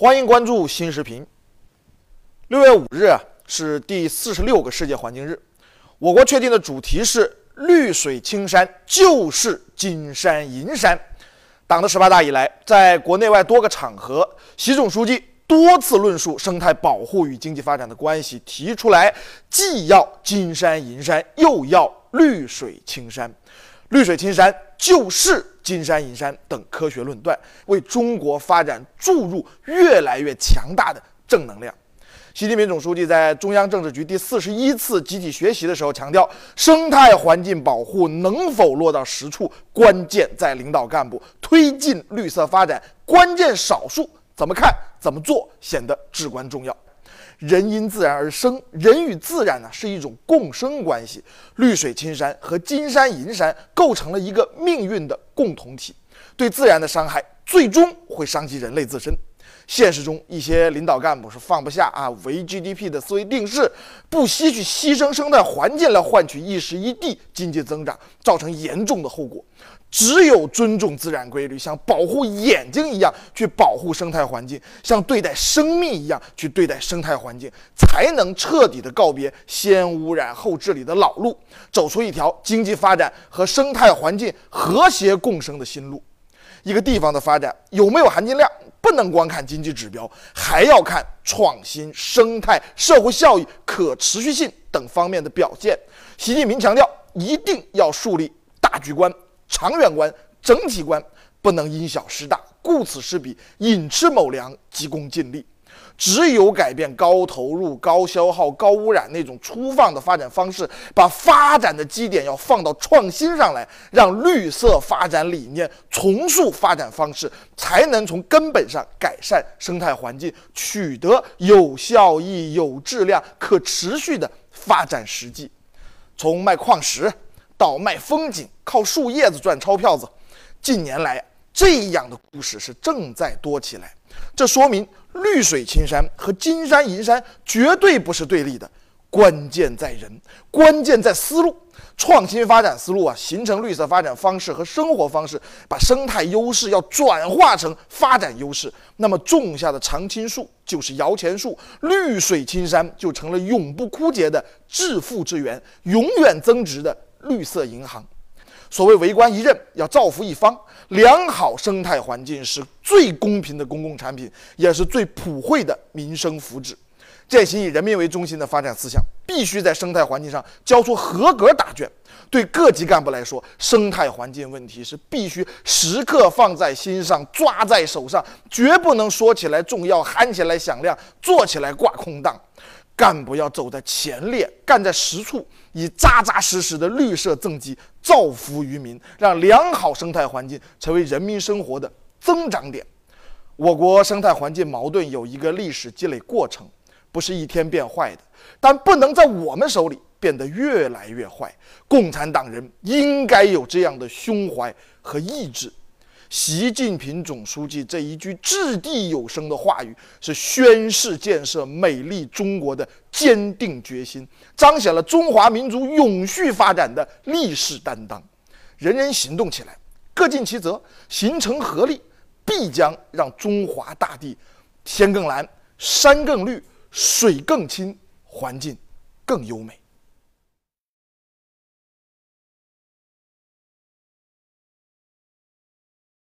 欢迎关注新视频。六月五日啊，是第四十六个世界环境日。我国确定的主题是“绿水青山就是金山银山”。党的十八大以来，在国内外多个场合，习总书记多次论述生态保护与经济发展的关系，提出来既要金山银山，又要绿水青山。绿水青山就是金山银山等科学论断，为中国发展注入越来越强大的正能量。习近平总书记在中央政治局第四十一次集体学习的时候强调，生态环境保护能否落到实处，关键在领导干部推进绿色发展，关键少数怎么看怎么做显得至关重要。人因自然而生，人与自然呢是一种共生关系。绿水青山和金山银山构成了一个命运的共同体。对自然的伤害最终会伤及人类自身。现实中，一些领导干部是放不下啊唯 GDP 的思维定势，不惜去牺牲生态环境来换取一时一地经济增长，造成严重的后果。只有尊重自然规律，像保护眼睛一样去保护生态环境，像对待生命一样去对待生态环境，才能彻底的告别先污染后治理的老路，走出一条经济发展和生态环境和谐共生的新路。一个地方的发展有没有含金量，不能光看经济指标，还要看创新、生态、社会效益、可持续性等方面的表现。习近平强调，一定要树立大局观。长远观、整体观不能因小失大、顾此失彼、寅吃卯粮、急功近利。只有改变高投入、高消耗、高污染那种粗放的发展方式，把发展的基点要放到创新上来，让绿色发展理念重塑发展方式，才能从根本上改善生态环境，取得有效益、有质量、可持续的发展实际。从卖矿石。到卖风景，靠树叶子赚钞票子。近年来，这样的故事是正在多起来。这说明绿水青山和金山银山绝对不是对立的，关键在人，关键在思路。创新发展思路啊，形成绿色发展方式和生活方式，把生态优势要转化成发展优势。那么种下的常青树就是摇钱树，绿水青山就成了永不枯竭的致富之源，永远增值的。绿色银行，所谓为官一任要造福一方，良好生态环境是最公平的公共产品，也是最普惠的民生福祉。践行以人民为中心的发展思想，必须在生态环境上交出合格答卷。对各级干部来说，生态环境问题是必须时刻放在心上、抓在手上，绝不能说起来重要、喊起来响亮、做起来挂空档。干部要走在前列，干在实处，以扎扎实实的绿色政绩造福于民，让良好生态环境成为人民生活的增长点。我国生态环境矛盾有一个历史积累过程，不是一天变坏的，但不能在我们手里变得越来越坏。共产党人应该有这样的胸怀和意志。习近平总书记这一句掷地有声的话语，是宣示建设美丽中国的坚定决心，彰显了中华民族永续发展的历史担当。人人行动起来，各尽其责，形成合力，必将让中华大地天更蓝、山更绿、水更清、环境更优美。